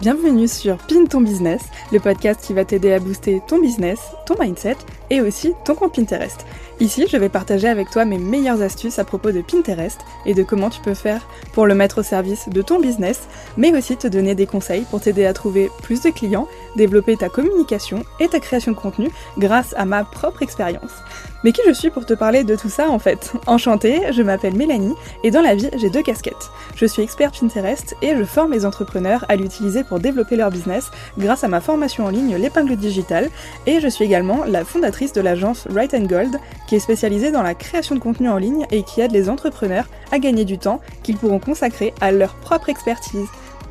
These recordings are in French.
Bienvenue sur Pin ton business, le podcast qui va t'aider à booster ton business, ton mindset et aussi ton compte Pinterest. Ici, je vais partager avec toi mes meilleures astuces à propos de Pinterest et de comment tu peux faire pour le mettre au service de ton business, mais aussi te donner des conseils pour t'aider à trouver plus de clients, développer ta communication et ta création de contenu grâce à ma propre expérience. Mais qui je suis pour te parler de tout ça en fait? Enchantée, je m'appelle Mélanie et dans la vie j'ai deux casquettes. Je suis experte Pinterest et je forme les entrepreneurs à l'utiliser pour développer leur business grâce à ma formation en ligne L'épingle digitale et je suis également la fondatrice de l'agence Right and Gold qui est spécialisée dans la création de contenu en ligne et qui aide les entrepreneurs à gagner du temps qu'ils pourront consacrer à leur propre expertise.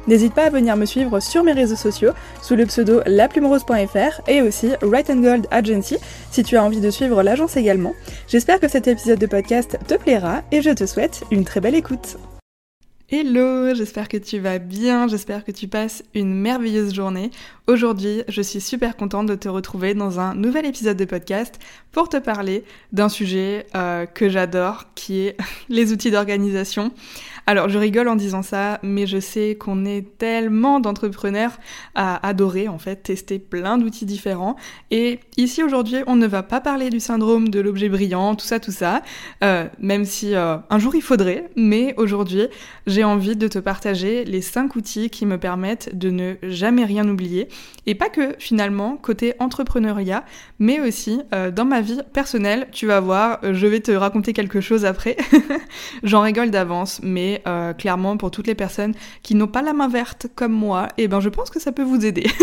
N'hésite pas à venir me suivre sur mes réseaux sociaux sous le pseudo laplumerose.fr et aussi Right and Gold Agency si tu as envie de suivre l'agence également. J'espère que cet épisode de podcast te plaira et je te souhaite une très belle écoute. Hello, j'espère que tu vas bien, j'espère que tu passes une merveilleuse journée. Aujourd'hui, je suis super contente de te retrouver dans un nouvel épisode de podcast pour te parler d'un sujet euh, que j'adore, qui est les outils d'organisation. Alors, je rigole en disant ça, mais je sais qu'on est tellement d'entrepreneurs à adorer, en fait, tester plein d'outils différents. Et ici, aujourd'hui, on ne va pas parler du syndrome de l'objet brillant, tout ça, tout ça, euh, même si euh, un jour il faudrait, mais aujourd'hui, j'ai envie de te partager les 5 outils qui me permettent de ne jamais rien oublier. Et pas que, finalement, côté entrepreneuriat, mais aussi euh, dans ma vie personnelle, tu vas voir, je vais te raconter quelque chose après. J'en rigole d'avance, mais euh, clairement pour toutes les personnes qui n'ont pas la main verte comme moi, et eh ben je pense que ça peut vous aider.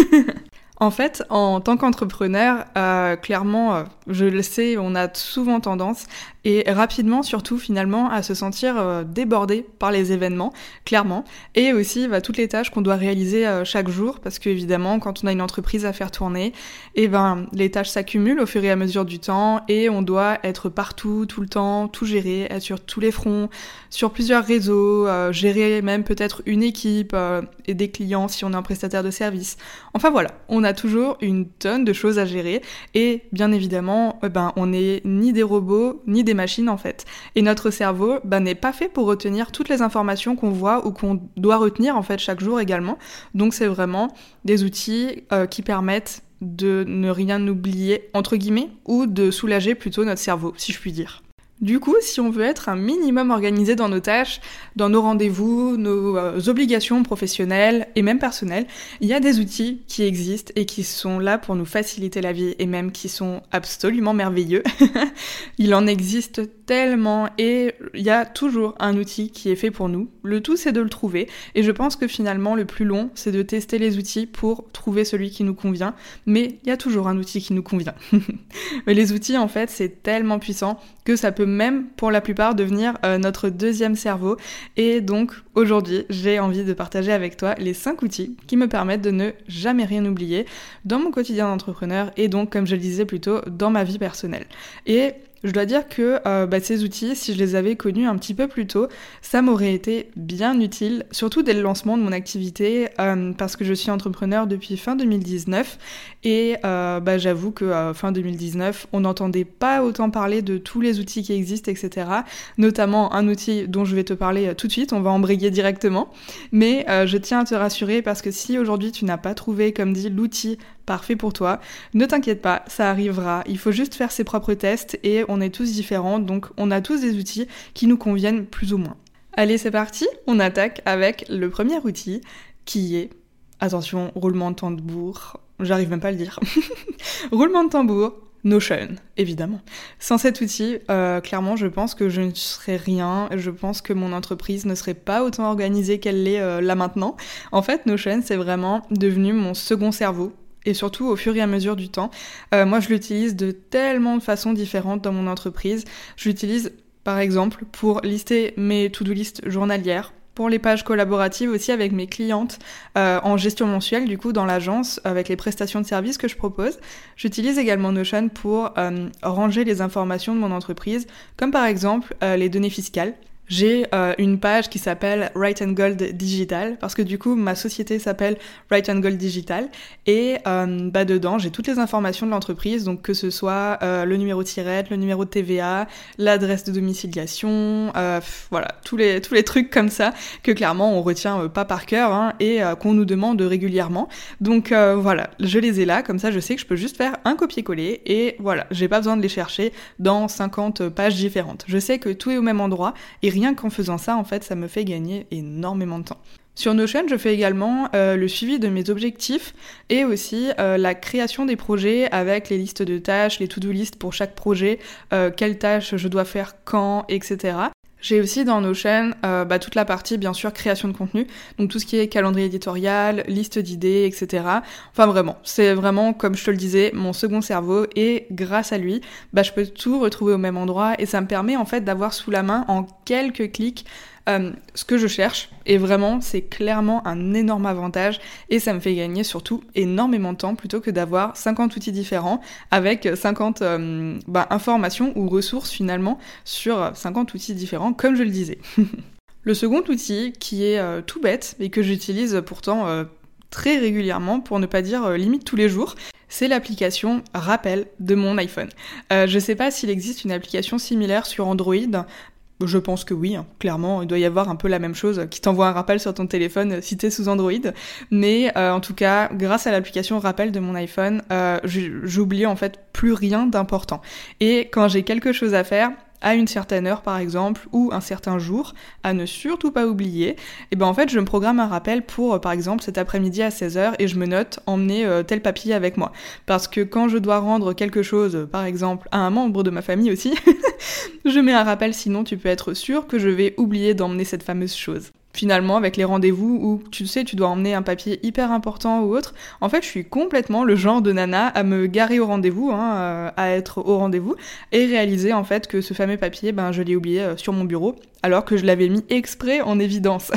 En fait, en tant qu'entrepreneur, euh, clairement, euh, je le sais, on a souvent tendance, et rapidement surtout finalement, à se sentir euh, débordé par les événements, clairement, et aussi bah, toutes les tâches qu'on doit réaliser chaque jour, parce qu'évidemment, quand on a une entreprise à faire tourner, et eh ben les tâches s'accumulent au fur et à mesure du temps, et on doit être partout, tout le temps, tout gérer, être sur tous les fronts, sur plusieurs réseaux, gérer même peut-être une équipe et des clients si on est un prestataire de service. Enfin voilà, on a toujours une tonne de choses à gérer et bien évidemment, euh, ben, on n'est ni des robots ni des machines en fait. Et notre cerveau ben, n'est pas fait pour retenir toutes les informations qu'on voit ou qu'on doit retenir en fait chaque jour également. Donc c'est vraiment des outils euh, qui permettent de ne rien oublier entre guillemets ou de soulager plutôt notre cerveau si je puis dire. Du coup, si on veut être un minimum organisé dans nos tâches, dans nos rendez-vous, nos euh, obligations professionnelles et même personnelles, il y a des outils qui existent et qui sont là pour nous faciliter la vie et même qui sont absolument merveilleux. il en existe tellement et il y a toujours un outil qui est fait pour nous. Le tout c'est de le trouver et je pense que finalement le plus long c'est de tester les outils pour trouver celui qui nous convient, mais il y a toujours un outil qui nous convient. mais les outils en fait c'est tellement puissant que ça peut même pour la plupart devenir euh, notre deuxième cerveau. Et donc aujourd'hui, j'ai envie de partager avec toi les 5 outils qui me permettent de ne jamais rien oublier dans mon quotidien d'entrepreneur et donc, comme je le disais plutôt, dans ma vie personnelle. Et je dois dire que euh, bah, ces outils, si je les avais connus un petit peu plus tôt, ça m'aurait été bien utile, surtout dès le lancement de mon activité, euh, parce que je suis entrepreneur depuis fin 2019 et euh, bah, j'avoue que fin 2019, on n'entendait pas autant parler de tous les outils qui existent, etc. Notamment un outil dont je vais te parler tout de suite, on va embrayer directement. Mais je tiens à te rassurer parce que si aujourd'hui tu n'as pas trouvé, comme dit, l'outil parfait pour toi. Ne t'inquiète pas, ça arrivera. Il faut juste faire ses propres tests et on est tous différents, donc on a tous des outils qui nous conviennent plus ou moins. Allez, c'est parti, on attaque avec le premier outil qui est, attention, roulement de tambour, j'arrive même pas à le dire, roulement de tambour, Notion, évidemment. Sans cet outil, euh, clairement, je pense que je ne serais rien. Je pense que mon entreprise ne serait pas autant organisée qu'elle l'est euh, là maintenant. En fait, Notion, c'est vraiment devenu mon second cerveau et surtout au fur et à mesure du temps. Euh, moi, je l'utilise de tellement de façons différentes dans mon entreprise. Je l'utilise par exemple pour lister mes to-do list journalières, pour les pages collaboratives aussi avec mes clientes euh, en gestion mensuelle du coup dans l'agence avec les prestations de services que je propose. J'utilise également Notion pour euh, ranger les informations de mon entreprise comme par exemple les données fiscales j'ai euh, une page qui s'appelle Right and Gold Digital parce que du coup ma société s'appelle Right and Gold Digital. Et euh, bah dedans j'ai toutes les informations de l'entreprise. Donc que ce soit euh, le numéro de tirette, le numéro de TVA, l'adresse de domiciliation, voilà tous les tous les trucs comme ça que clairement on retient pas par cœur hein, et qu'on nous demande régulièrement. Donc voilà je les ai là. Comme ça je sais que je peux juste faire un copier-coller et voilà j'ai pas besoin de les chercher dans 50 pages différentes. Je sais que tout est au même endroit rien qu'en faisant ça, en fait, ça me fait gagner énormément de temps. Sur Notion, je fais également euh, le suivi de mes objectifs et aussi euh, la création des projets avec les listes de tâches, les to-do list pour chaque projet, euh, quelles tâches je dois faire quand, etc. J'ai aussi dans Notion euh, bah, toute la partie, bien sûr, création de contenu, donc tout ce qui est calendrier éditorial, liste d'idées, etc. Enfin vraiment, c'est vraiment, comme je te le disais, mon second cerveau, et grâce à lui, bah, je peux tout retrouver au même endroit, et ça me permet en fait d'avoir sous la main en quelques clics euh, ce que je cherche. Et vraiment, c'est clairement un énorme avantage et ça me fait gagner surtout énormément de temps plutôt que d'avoir 50 outils différents avec 50 euh, bah, informations ou ressources finalement sur 50 outils différents, comme je le disais. le second outil qui est euh, tout bête et que j'utilise pourtant très régulièrement, pour ne pas dire limite tous les jours, c'est l'application Rappel de mon iPhone. Je sais pas s'il existe une application similaire sur Android, je pense que oui, hein. clairement, il doit y avoir un peu la même chose qui t'envoie un rappel sur ton téléphone euh, si t'es sous Android. Mais euh, en tout cas, grâce à l'application rappel de mon iPhone, euh, j'oublie en fait plus rien d'important. Et quand j'ai quelque chose à faire, à une certaine heure par exemple ou un certain jour à ne surtout pas oublier, et eh ben en fait je me programme un rappel pour par exemple cet après-midi à 16h et je me note emmener tel papier avec moi. Parce que quand je dois rendre quelque chose par exemple à un membre de ma famille aussi, je mets un rappel sinon tu peux être sûr que je vais oublier d'emmener cette fameuse chose. Finalement, avec les rendez-vous où tu sais, tu dois emmener un papier hyper important ou autre, en fait, je suis complètement le genre de nana à me garer au rendez-vous, hein, euh, à être au rendez-vous, et réaliser en fait que ce fameux papier, ben, je l'ai oublié euh, sur mon bureau, alors que je l'avais mis exprès en évidence.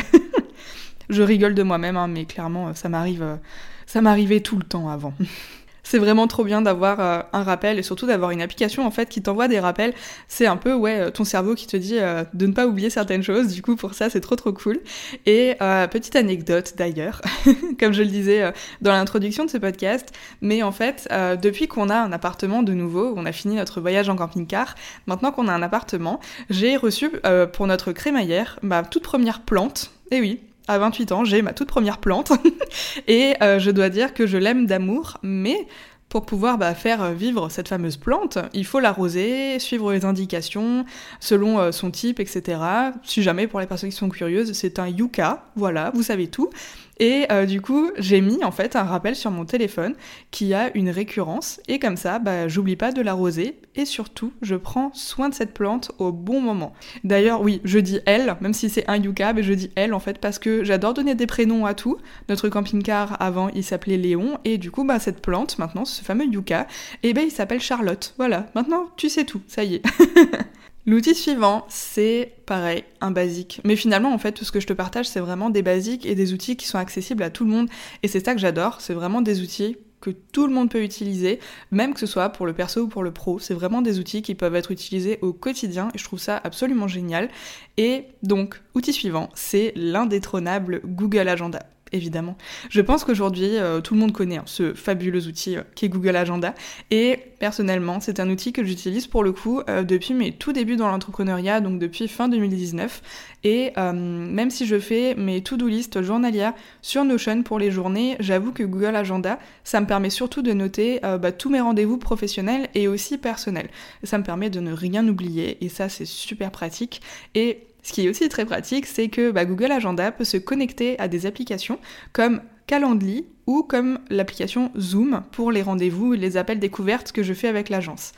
je rigole de moi-même, hein, mais clairement, ça m'arrive, ça m'arrivait tout le temps avant. C'est vraiment trop bien d'avoir euh, un rappel et surtout d'avoir une application en fait qui t'envoie des rappels. C'est un peu ouais euh, ton cerveau qui te dit euh, de ne pas oublier certaines choses. Du coup pour ça c'est trop trop cool. Et petite anecdote d'ailleurs, comme je le disais dans l'introduction de ce podcast, mais en fait depuis qu'on a un appartement de nouveau, on a fini notre voyage en camping-car, maintenant qu'on a un appartement, j'ai reçu pour notre crémaillère ma toute première plante. Et oui, à 28 ans, j'ai ma toute première plante. et euh, je dois dire que je l'aime d'amour, mais pour pouvoir bah, faire vivre cette fameuse plante, il faut l'arroser, suivre les indications selon euh, son type, etc. Si jamais, pour les personnes qui sont curieuses, c'est un yucca, voilà, vous savez tout. Et euh, du coup, j'ai mis en fait un rappel sur mon téléphone qui a une récurrence et comme ça, bah, j'oublie pas de l'arroser et surtout, je prends soin de cette plante au bon moment. D'ailleurs, oui, je dis elle, même si c'est un yucca, mais je dis elle en fait parce que j'adore donner des prénoms à tout. Notre camping-car avant, il s'appelait Léon et du coup, bah cette plante maintenant, ce fameux yucca, eh ben il s'appelle Charlotte. Voilà, maintenant tu sais tout, ça y est. L'outil suivant, c'est pareil, un basique. Mais finalement, en fait, tout ce que je te partage, c'est vraiment des basiques et des outils qui sont accessibles à tout le monde. Et c'est ça que j'adore, c'est vraiment des outils que tout le monde peut utiliser, même que ce soit pour le perso ou pour le pro. C'est vraiment des outils qui peuvent être utilisés au quotidien et je trouve ça absolument génial. Et donc, outil suivant, c'est l'indétrônable Google Agenda évidemment. Je pense qu'aujourd'hui, euh, tout le monde connaît hein, ce fabuleux outil euh, qui est Google Agenda. Et personnellement, c'est un outil que j'utilise pour le coup euh, depuis mes tout débuts dans l'entrepreneuriat, donc depuis fin 2019. Et même si je fais mes to-do list journalières sur Notion pour les journées, j'avoue que Google Agenda, ça me permet surtout de noter bah, tous mes rendez-vous professionnels et aussi personnels. Ça me permet de ne rien oublier et ça, c'est super pratique. Et ce qui est aussi très pratique, c'est que bah, Google Agenda peut se connecter à des applications comme Calendly ou comme l'application Zoom pour les rendez-vous et les appels découvertes que je fais avec l'agence.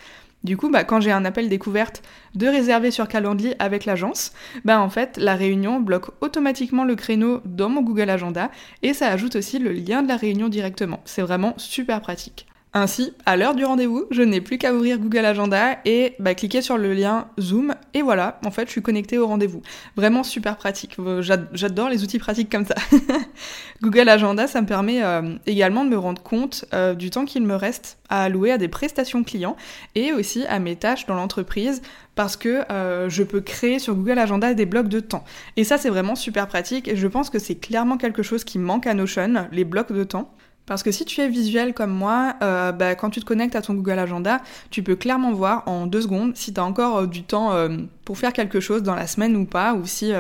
Du coup, bah, quand j'ai un appel découverte de réserver sur Calendly avec l'agence, bah, en fait, la réunion bloque automatiquement le créneau dans mon Google Agenda et ça ajoute aussi le lien de la réunion directement. C'est vraiment super pratique. Ainsi, à l'heure du rendez-vous, je n'ai plus qu'à ouvrir Google Agenda et bah, cliquer sur le lien Zoom et voilà, en fait, je suis connectée au rendez-vous. Vraiment super pratique. Euh, j'adore les outils pratiques comme ça. Google Agenda, ça me permet euh, également de me rendre compte euh, du temps qu'il me reste à allouer à des prestations clients et aussi à mes tâches dans l'entreprise parce que je peux créer sur Google Agenda des blocs de temps. Et ça, c'est vraiment super pratique et je pense que c'est clairement quelque chose qui manque à Notion, les blocs de temps. Parce que si tu es visuel comme moi, euh, bah, quand tu te connectes à ton Google Agenda, tu peux clairement voir en deux secondes si tu as encore euh, du temps euh, pour faire quelque chose dans la semaine ou pas, ou si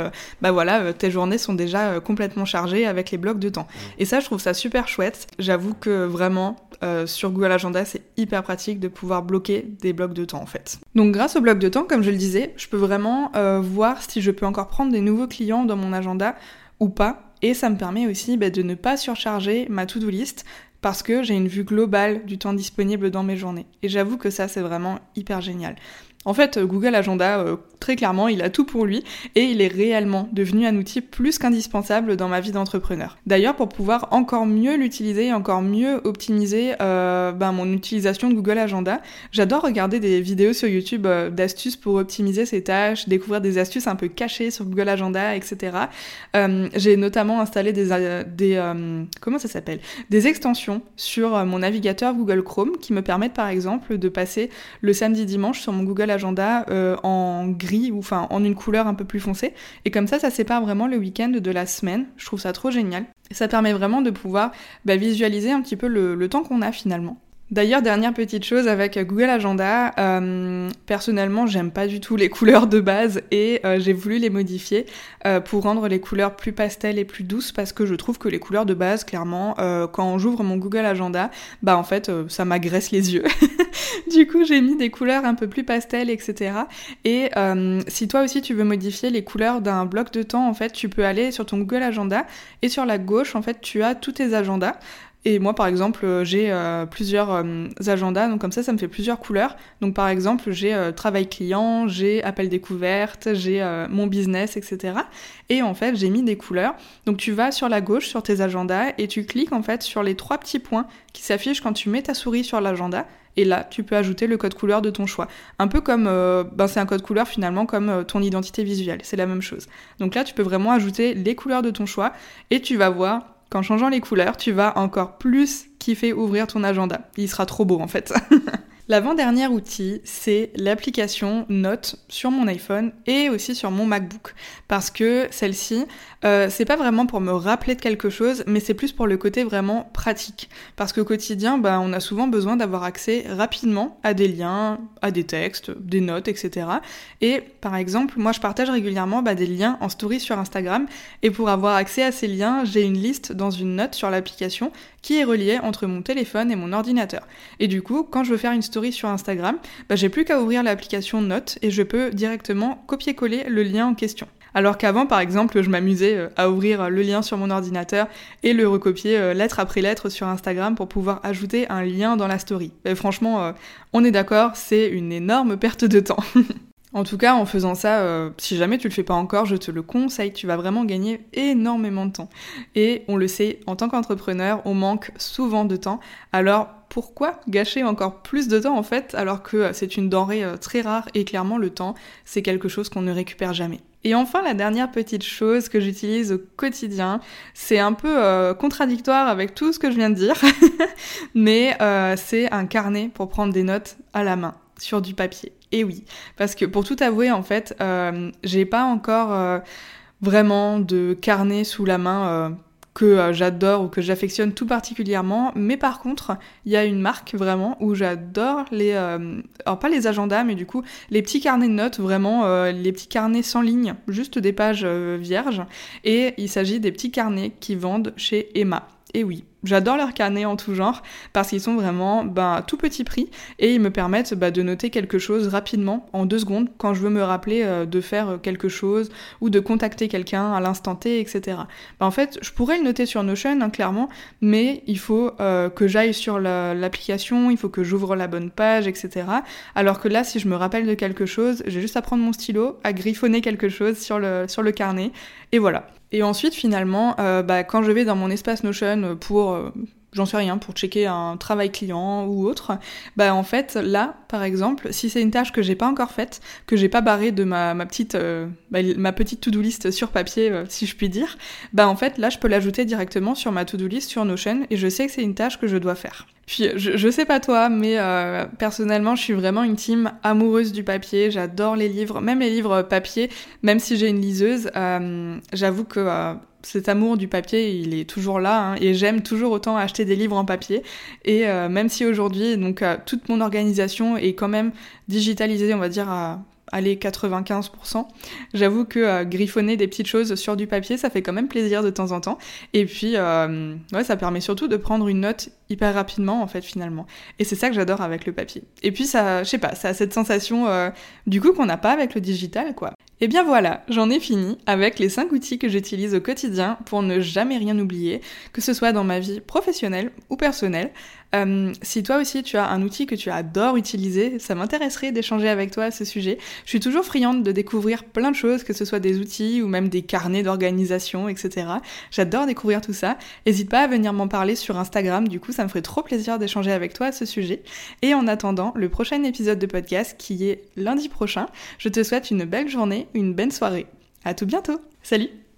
bah voilà, tes journées sont déjà complètement chargées avec les blocs de temps. Et ça, je trouve ça super chouette. J'avoue que vraiment, sur Google Agenda, c'est hyper pratique de pouvoir bloquer des blocs de temps en fait. Donc grâce aux blocs de temps, comme je le disais, je peux vraiment voir si je peux encore prendre des nouveaux clients dans mon agenda ou pas et ça me permet aussi bah, de ne pas surcharger ma to-do list parce que j'ai une vue globale du temps disponible dans mes journées. Et j'avoue que ça, c'est vraiment hyper génial. En fait, euh, Google Agenda, euh, très clairement, il a tout pour lui et il est réellement devenu un outil plus qu'indispensable dans ma vie d'entrepreneur. D'ailleurs, pour pouvoir encore mieux l'utiliser et encore mieux optimiser euh, ben, mon utilisation de Google Agenda, j'adore regarder des vidéos sur YouTube d'astuces pour optimiser ses tâches, découvrir des astuces un peu cachées sur Google Agenda, etc. J'ai notamment installé des, des comment ça s'appelle, des extensions sur mon navigateur Google Chrome qui me permettent par exemple de passer le samedi dimanche sur mon Google agenda euh, en gris ou enfin en une couleur un peu plus foncée. Et comme ça, ça sépare vraiment le week-end de la semaine. Je trouve ça trop génial. ça permet vraiment de pouvoir bah, visualiser un petit peu le temps qu'on a finalement. D'ailleurs, dernière petite chose avec Google Agenda, euh, personnellement, j'aime pas du tout les couleurs de base et euh, j'ai voulu les modifier euh, pour rendre les couleurs plus pastel et plus douces parce que je trouve que les couleurs de base, clairement, quand j'ouvre mon Google Agenda, bah en fait, ça m'agresse les yeux. du coup, j'ai mis des couleurs un peu plus pastel, etc. Et si toi aussi tu veux modifier les couleurs d'un bloc de temps, en fait, tu peux aller sur ton Google Agenda et sur la gauche, en fait, tu as tous tes agendas. Et moi, par exemple, euh, j'ai euh, plusieurs euh, agendas, donc comme ça, ça me fait plusieurs couleurs. Donc par exemple, j'ai travail client, j'ai appel découverte, j'ai mon business, etc. Et en fait, j'ai mis des couleurs. Donc tu vas sur la gauche, sur tes agendas, et tu cliques en fait sur les trois petits points qui s'affichent quand tu mets ta souris sur l'agenda. Et là, tu peux ajouter le code couleur de ton choix. Un peu comme, ben c'est un code couleur finalement comme ton identité visuelle, c'est la même chose. Donc là, tu peux vraiment ajouter les couleurs de ton choix et tu vas voir qu'en changeant les couleurs, tu vas encore plus kiffer ouvrir ton agenda. Il sera trop beau en fait. L'avant-dernier outil, c'est l'application Note sur mon iPhone et aussi sur mon MacBook. Parce que celle-ci, euh, c'est pas vraiment pour me rappeler de quelque chose, mais c'est plus pour le côté vraiment pratique. Parce qu'au quotidien, bah, on a souvent besoin d'avoir accès rapidement à des liens, à des textes, des notes, etc. Et par exemple, moi je partage régulièrement bah, des liens en story sur Instagram. Et pour avoir accès à ces liens, j'ai une liste dans une note sur l'application qui est reliée entre mon téléphone et mon ordinateur. Et du coup, quand je veux faire une story sur Instagram, bah, j'ai plus qu'à ouvrir l'application Notes et je peux directement copier-coller le lien en question. Alors qu'avant, par exemple, je m'amusais euh, à ouvrir le lien sur mon ordinateur et le recopier euh, lettre après lettre sur Instagram pour pouvoir ajouter un lien dans la story. Franchement, euh, on est d'accord, c'est une énorme perte de temps. En tout cas, en faisant ça, si jamais tu le fais pas encore, je te le conseille, tu vas vraiment gagner énormément de temps. Et on le sait, en tant qu'entrepreneur, on manque souvent de temps. Alors pourquoi gâcher encore plus de temps en fait alors que c'est une denrée euh, très rare et clairement le temps c'est quelque chose qu'on ne récupère jamais. Et enfin la dernière petite chose que j'utilise au quotidien, c'est un peu euh, contradictoire avec tout ce que je viens de dire, mais euh, c'est un carnet pour prendre des notes à la main sur du papier. Et oui, parce que pour tout avouer en fait, j'ai pas encore vraiment de carnet sous la main que euh, j'adore ou que j'affectionne tout particulièrement. Mais par contre, il y a une marque vraiment où j'adore les, euh, alors pas les agendas, mais du coup les petits carnets de notes, vraiment euh, les petits carnets sans ligne, juste des pages vierges. Et il s'agit des petits carnets qui vendent chez Emma. Et oui, J'adore leurs carnets en tout genre parce qu'ils sont vraiment ben, tout petit prix et ils me permettent bah, de noter quelque chose rapidement en deux secondes quand je veux me rappeler euh, de faire quelque chose ou de contacter quelqu'un à l'instant T, etc. Ben, en fait, je pourrais le noter sur Notion, hein, clairement, mais il faut euh, que j'aille sur l'application, il faut que j'ouvre la bonne page, etc. Alors que là, si je me rappelle de quelque chose, j'ai juste à prendre mon stylo, à griffonner quelque chose sur le, sur le carnet et voilà. Et ensuite, finalement, euh, bah, quand je vais dans mon espace Notion pour euh, j'en sais rien, pour checker un travail client ou autre, bah en fait là, par exemple, si c'est une tâche que j'ai pas encore faite, que j'ai pas barré de ma, petite euh, bah, ma petite to-do list sur papier, si je puis dire, bah en fait là je peux l'ajouter directement sur ma to-do list sur Notion et je sais que c'est une tâche que je dois faire. Puis je, sais pas toi, mais euh, personnellement je suis vraiment une team amoureuse du papier. J'adore les livres, même les livres papier, même si j'ai une liseuse. J'avoue que cet amour du papier, il est toujours là, hein, et j'aime toujours autant acheter des livres en papier. Et euh, même si aujourd'hui, donc euh, toute mon organisation est quand même digitalisée, on va dire à aller 95%. J'avoue que euh, griffonner des petites choses sur du papier, ça fait quand même plaisir de temps en temps. Et puis, ça permet surtout de prendre une note hyper rapidement, en fait, finalement. Et c'est ça que j'adore avec le papier. Et puis, ça, je sais pas, ça a cette sensation, du coup, qu'on n'a pas avec le digital, quoi. Et bien voilà, j'en ai fini avec les 5 outils que j'utilise au quotidien pour ne jamais rien oublier, que ce soit dans ma vie professionnelle ou personnelle. Euh, si toi aussi tu as un outil que tu adores utiliser, ça m'intéresserait d'échanger avec toi à ce sujet. Je suis toujours friande de découvrir plein de choses, que ce soit des outils ou même des carnets d'organisation, etc. J'adore découvrir tout ça. N'hésite pas à venir m'en parler sur Instagram, du coup ça me ferait trop plaisir d'échanger avec toi à ce sujet. Et en attendant le prochain épisode de podcast qui est lundi prochain, je te souhaite une belle journée, une belle soirée. À tout bientôt. Salut